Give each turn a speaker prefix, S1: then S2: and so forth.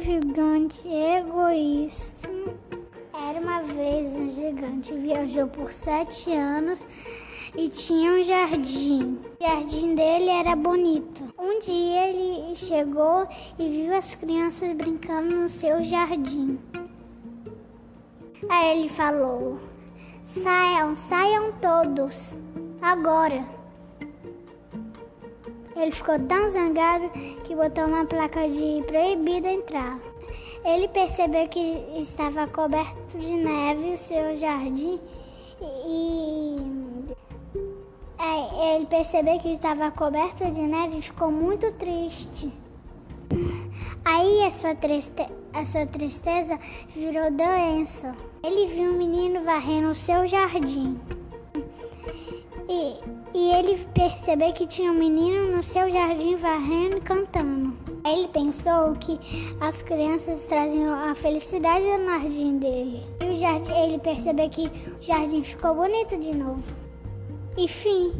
S1: gigante egoísta. Era uma vez um gigante viajou por sete anos e tinha um jardim. O jardim dele era bonito. Um dia ele chegou e viu as crianças brincando no seu jardim. Aí ele falou: Saiam, saiam todos, agora. Ele ficou tão zangado que botou uma placa de proibido entrar. Ele percebeu que estava coberto de neve o seu jardim e é, ele percebeu que estava coberto de neve e ficou muito triste. Aí a sua, triste... a sua tristeza virou doença. Ele viu um menino varrendo o seu jardim. E, ele percebeu que tinha um menino no seu jardim varrendo e cantando. Ele pensou que as crianças traziam a felicidade no jardim dele. E o jardim, ele percebeu que o jardim ficou bonito de novo. E fim.